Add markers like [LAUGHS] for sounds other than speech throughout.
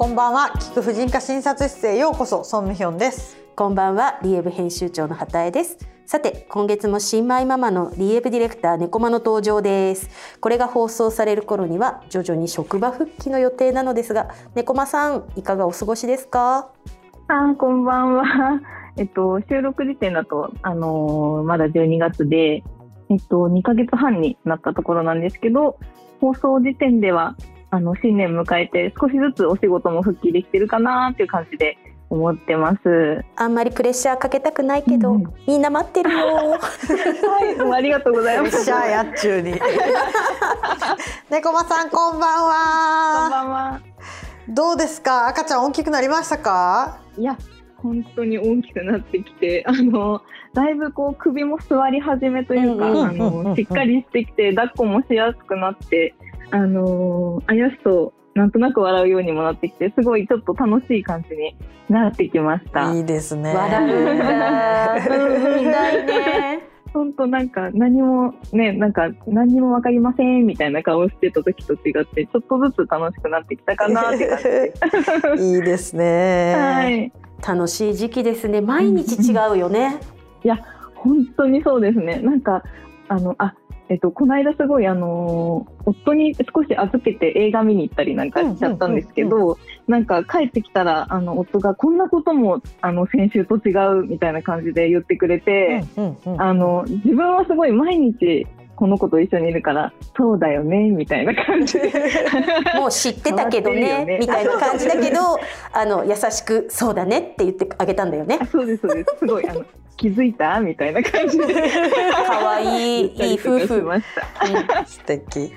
こんばんは。聞く婦人科診察室へようこそ。ソンミヒョンです。こんばんは。リエブ編集長の畑江です。さて今月も新米ママのリエブディレクター猫間の登場です。これが放送される頃には徐々に職場復帰の予定なのですが猫間さんいかがお過ごしですか？あこんばんは。えっと収録時点だとあのー、まだ12月でえっと2ヶ月半になったところなんですけど放送時点ではあの新年迎えて少しずつお仕事も復帰できてるかなっていう感じで思ってます。あんまりプレッシャーかけたくないけど、うん、みんな待ってるよ。はい、ありがとうございます。プレッシャーやっちゅうに。[LAUGHS] 猫間さんこんばんは。こんばんは。どうですか、赤ちゃん大きくなりましたか？いや、本当に大きくなってきて、あの。だいぶこう首も座り始めというか、あのしっかりしてきて抱っこもしやすくなってあのあやしとなんとなく笑うようにもなってきてすごいちょっと楽しい感じになってきました。いいですね。笑うんだいね。本当なんか何もねなんか何もわかりませんみたいな顔してた時と違ってちょっとずつ楽しくなってきたかなって感じ。[LAUGHS] いいですね。はい。楽しい時期ですね。毎日違うよね。いや本当にそうですね。なんかあのあえっと、この間すごい、あのー、夫に少し預けて映画見に行ったりなんかしちゃったんですけど、なんか帰ってきたら、あの、夫がこんなことも、あの、先週と違うみたいな感じで言ってくれて、あの、自分はすごい毎日、この子と一緒にいるからそうだよねみたいな感じ。で [LAUGHS] もう知ってたけどねね。みたいな感じだけどあの優しくそうだねって言ってあげたんだよね。そうですそうです。すごいあの気づいた？みたいな感じで。可愛いいい夫婦。ました、素敵。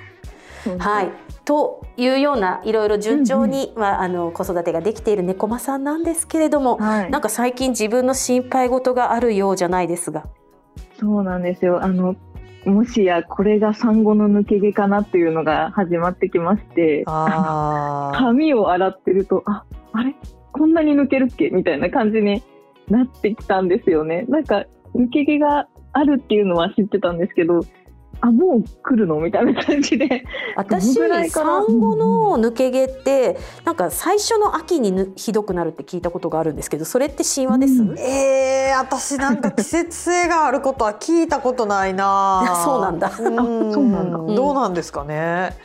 はい。というようないろいろ順調に、うんうん、まあ、あの子育てができている猫間さんなんですけれども、はい、なんか最近自分の心配事があるようじゃないですが。そうなんですよ。あのもしやこれが産後の抜け毛かなっていうのが始まってきまして髪を洗ってるとああれ？こんなに抜けるっけ？みたいな感じになってきたんですよね。なんか抜け毛があるっていうのは知ってたんですけどあもう来るの？みたいな感じで。私産後の抜け毛ってなんか最初の秋にひどくなるって聞いたことがあるんですけどそれって神話です、うん、えー、私なんか季節性があることは聞いたことないな。[LAUGHS] そうなんだ。そうなんだ、どうなんですかね？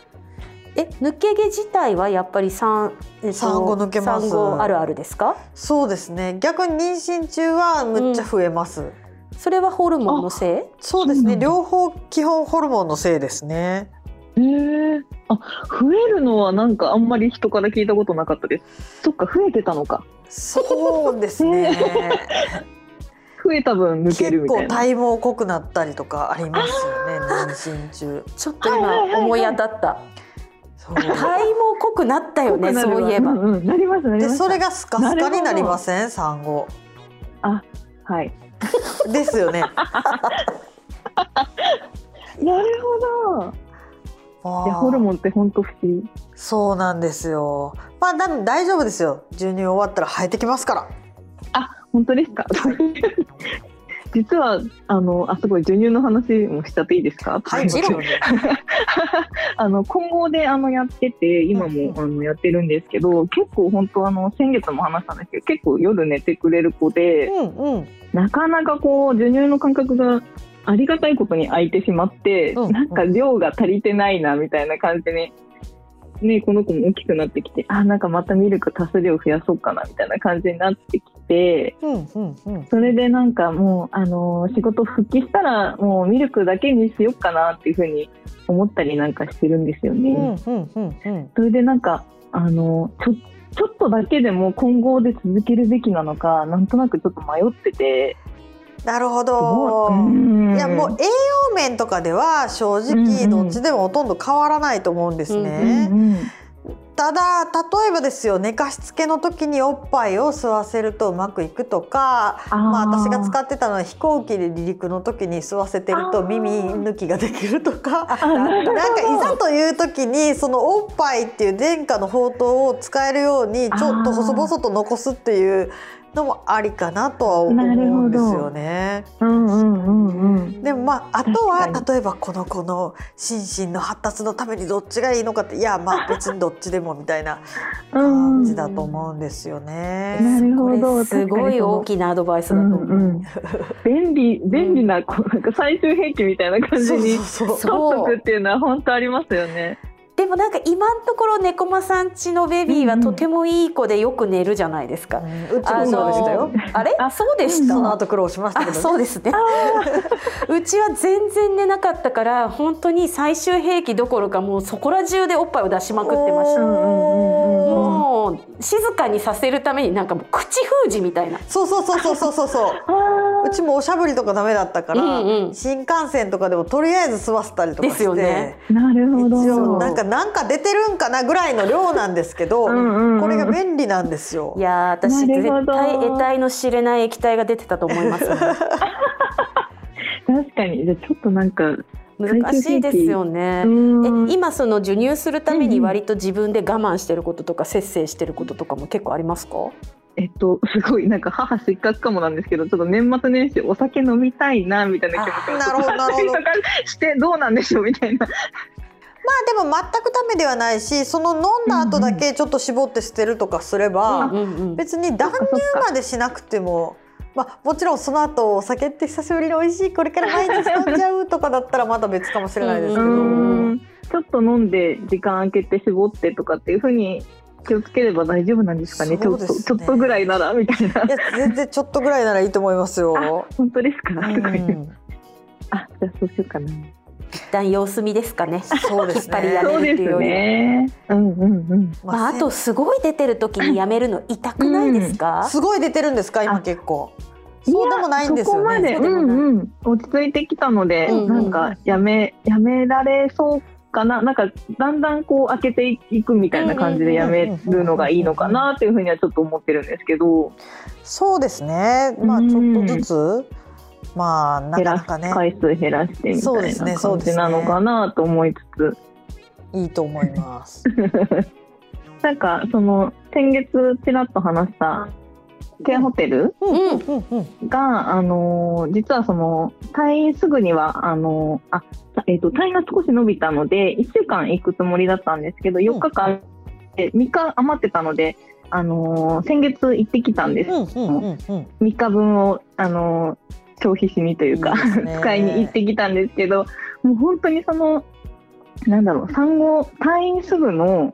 え抜け毛自体はやっぱり産,、えっと、産後抜けます。産後あるあるですか？そうですね。逆に妊娠中はむっちゃ増えます、うんそれはホルモンのせい？そうですね。両方基本ホルモンのせいですね。へえあ増えるのはなんかあんまり人から聞いたことなかったです。そっか増えてたのか。そうですね。[LAUGHS] 増えた分抜けるみたいな。結構体毛濃くなったりとかありますよね妊娠中。ちょっと今思い当たった、体毛濃くなったよねそういえば、うんうん、なりますねでそれがスカスカになりません？産後。あはい [LAUGHS] ですよね。[LAUGHS] なるほど。いやホルモンって本当不思議。そうなんですよ。まあ大丈夫ですよ。授乳終わったら生えてきますから。あ本当ですか？[LAUGHS] 実はあのあすごい授乳の話もしちゃっていいですか？はい、もちろん。[LAUGHS] あの今後であのやってて今も、あのやってるんですけど、結構本当あの先月も話したんですけど、結構夜寝てくれる子で、うんうん、なかなかこう授乳の感覚がありがたいことに空いてしまって、うんうん、なんか量が足りてないなみたいな感じにね、この子も大きくなってきてあなんかまたミルク足す量増やそうかなみたいな感じになってきて、うんうんうん、それでなんかもう、あのー、仕事復帰したらもうミルクだけにしようかなっていうふうに思ったりなんかしてるんですよね。うんうんうんうん、それでなんか、あのー、ちょちょっとだけでも今後で続けるべきなのかなんとなくちょっと迷ってて。なるほど。いやもう栄養面とかでは正直どっちでもほとんど変わらないと思うんですね。ただ例えばですよ寝かしつけの時におっぱいを吸わせるとうまくいくとかまあ、私が使ってたのは飛行機で離陸の時に吸わせてると耳抜きができるとかなんかいざという時にそのおっぱいっていう殿下の宝刀を使えるようにちょっと細々と残すっていうのもありかなとは思うんですよね。うんうんうんうん、でもまああとは例えばこの子の心身の発達のためにどっちがいいのかっていやまあ [LAUGHS] 別にどっちでもみたいな感じだと思うんですよね。なるほどすごい大きなアドバイスだと思う。うんうん、便利便利なこうなんか最終兵器みたいな感じに取っとくっていうのは本当ありますよね。でもなんか今のところ猫間さんちのベビーはとてもいい子でよく寝るじゃないですか。うん、うちもそうでしたよ。あれ？あそうでした？その後苦労しましたけど、ね、そうですね。うちは全然寝なかったから本当に最終兵器どころかもうそこら中でおっぱいを出しまくってました。もう静かにさせるためになんかもう口封じみたいな。そうそうそうそうそうそうそう。[LAUGHS] うちもおしゃぶりとかダメだったから、うんうん、新幹線とかでもとりあえず吸わせたりとかして。ですよね。なるほど。なんかなんか出てるんかなぐらいの量なんですけどうん、これが便利なんですよ。いや私絶対得体の知れない液体が出てたと思います、ね、確かにじゃちょっとなんか難しいですよね。え今その授乳するために割と自分で我慢してることとか節制してることとかも結構ありますか？えっと、すごいなんか母失格かもなんですけどちょっと年末年始お酒飲みたいなみたいな気持ちが [LAUGHS] してどうなんでしょうみたいな。まあでも全くダメではないしその飲んだ後だけちょっと絞って捨てるとかすれば、別に断乳までしなくても。まあ、もちろんその後お酒って久しぶりに美味しいこれから毎日飲んじゃうとかだったらまた別かもしれないですけど。ちょっと飲んで時間空けて絞ってとかっていうふうに気をつければ大丈夫なんですかね、ね、ちょっとちょっとぐらいならみたいな。いや全然ちょっとぐらいならいいと思いますよ。本当ですか、すごい。あじゃあそうしようかな。一旦様子見ですかね。そうですね。引っ張りやめるっていうより。ね、うんうんうん。まああとすごい出てる時にやめるの痛くないですか？うん、すごい出てるんですか？今結構。そうでもないんですよね。うんうん、落ち着いてきたので、うんうん、なんかやめやめられそうかななんかだんだんこう開けていくみたいな感じでやめるのがいいのかなっていうふうにはちょっと思ってるんですけど。そうですね。まあちょっとずつ。まあなかなかね回数減らしてみたいな感じなのかなと思いつつ、ね、いいと思います [LAUGHS] なんかその先月ちらっと話したケアホテルが、あの実はその退院すぐにはあのあ、えーと、退院が少し伸びたので1週間行くつもりだったんですけど4日間、3日余ってたので、あの先月行ってきたんです、3日分を、あの消費しにというか使いに行ってきたんですけどもう本当にそのなんだろう産後退院すぐの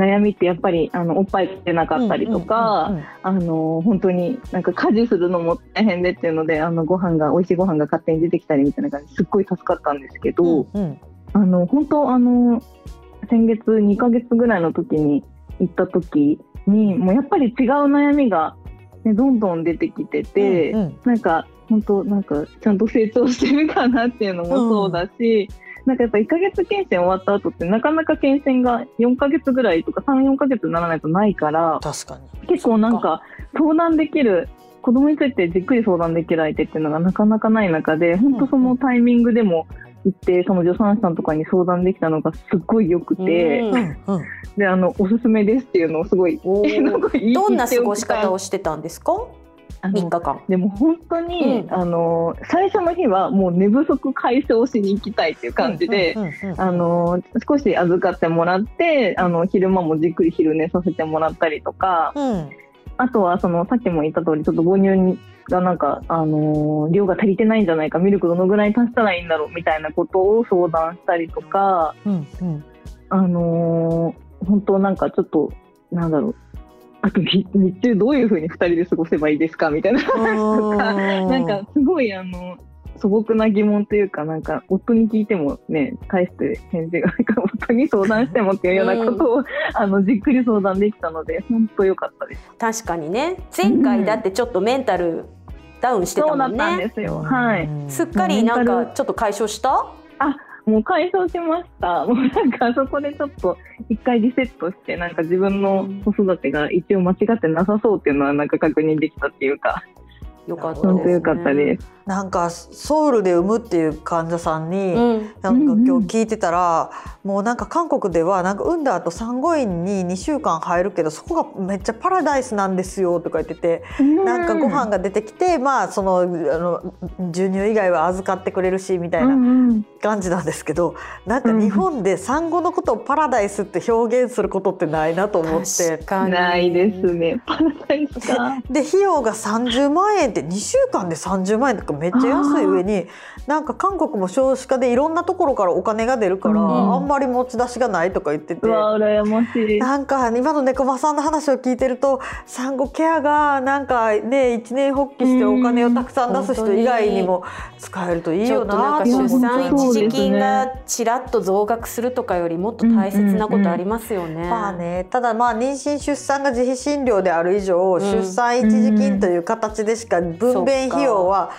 悩みってやっぱりあのおっぱい出なかったりとか、あの本当になんか家事するのも大変でっていうのであのご飯が美味しいご飯が勝手に出てきたりみたいな感じすっごい助かったんですけど、うんうん、あの本当あの先月2ヶ月ぐらいの時に行った時にもうやっぱり違う悩みが、ね、どんどん出てきてて、うんうん、なんか本当なんかちゃんと成長してるかなっていうのもそうだし、うん、なんかやっぱ1ヶ月検診終わった後ってなかなか検診が4ヶ月ぐらいとか34ヶ月にならないとないから確かに。結構なんか相談できる子供についてじっくり相談できる相手っていうのがなかなかない中で本当そのタイミングでも行ってその助産師さんとかに相談できたのがすっごいよくて、うん、であのおすすめですっていうのをすご [LAUGHS] い。どんな過ごし方をしてたんですか？3日間。でも本当に、うん、あの最初の日はもう寝不足解消しに行きたいっていう感じで少し預かってもらってあの昼間もじっくり昼寝させてもらったりとか、うん、あとはそのさっきも言った通りちょっと母乳がなんか、あの量が足りてないんじゃないかミルクどのぐらい足したらいいんだろうみたいなことを相談したりとか、うんうん、あの本当なんかちょっとなんだろうあと日中どういうふうに2人で過ごせばいいですかみたいな。とかなんかすごいあの素朴な疑問というかなんか夫に聞いてもね返して返事がないから夫に相談してもっていうようなことを、あのじっくり相談できたので本当良かったです。確かにね。前回だってちょっとメンタルダウンしてたもんね、そうなんですよ。はい。すっかりなんかちょっと解消した？あもう解消しました。[LAUGHS] もうなんかそこでちょっと一回リセットして、なんか自分の子育てが一応間違ってなさそうっていうのはなんか確認できたっていうか。よかった本当よかったです。なんかソウルで産むっていう患者さんに、うん、なんか今日聞いてたら、もうなんか韓国ではなんか産んだ後産後院に2週間入るけどそこがめっちゃパラダイスなんですよとか言ってて、うん、なんかご飯が出てきてまあそのあの授乳以外は預かってくれるしみたいな感じなんですけど、なんか日本で産後のことをパラダイスって表現することってないなと思って。ないですね。パラダイスか。で費用が30万円って2週間で30万円とかめっちゃ安い上になんか韓国も少子化でいろんなところからお金が出るから、うん、あんまり持ち出しがないとか言ってて。羨ましい。なんか今の猫間さんの話を聞いてると産後ケアがなんかね一年発起してお金をたくさん出す人以外にも使えるといいよな出産一時金がちらっと増額するとかよりもっと大切なことありますよね。まあねただまあ妊娠出産が自費診療である以上、出産一時金という形でしか分娩費用は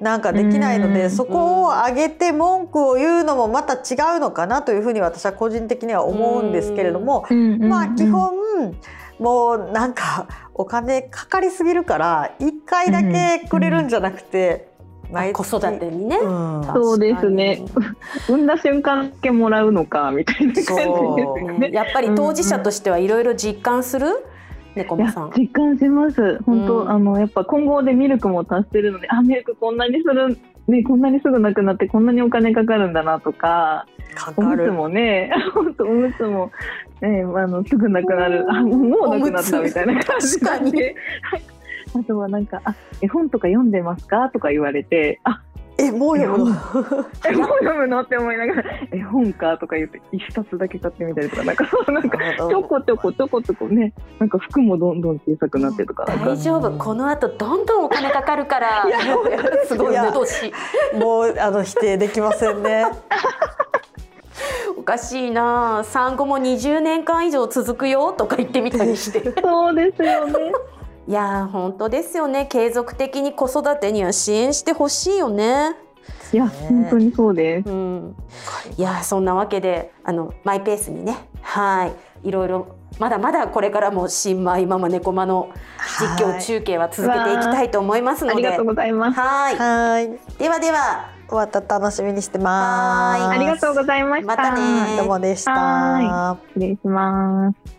なんかできないのでそこを上げて文句を言うのもまた違うのかなというふうに私は個人的には思うんですけれどもまあ基本もうなんかお金かかりすぎるから1回だけくれるんじゃなくて。子育てにね、うん、そうですね。産んだ瞬間だけもらうのかみたいな感じですよねやっぱり当事者としてはいろいろ実感する、猫間さん。実感します。本当、うん、あのやっぱ今後でミルクも足してるのであミルクこんなにするねこんなにすぐなくなってこんなにお金かかるんだなとかおむつもね [LAUGHS] 本当おむつもねあのすぐなくなる。あもうなくなったみたいな感じで。[LAUGHS] あとはなんかあ絵本とか読んでますか？とか言われてあえもう読むの？[LAUGHS] えもう読むの？って思いながら絵本かとか言って一冊だけ買ってみたりとかなんかなんかちょこちょこちょこちょこねなんか服もどんどん小さくなってとか。大丈夫。この後どんどんお金かかるから。すごい脅しもうあの否定できませんね。おかしいな。産後も20年間以上続くよとか言ってみたりして。そうですよねいや本当ですよね継続的に子育てには支援してほしいよね。いや、本当にそうです。うん、いやそんなわけであのマイペースにねはいいろいろまだまだこれからも新米ママ猫マの実況中継は続けていきたいと思いますので、ありがとうございます。はいはいではでは終わった楽しみにしてます。ありがとうございました。またね。どうもでした。失礼します。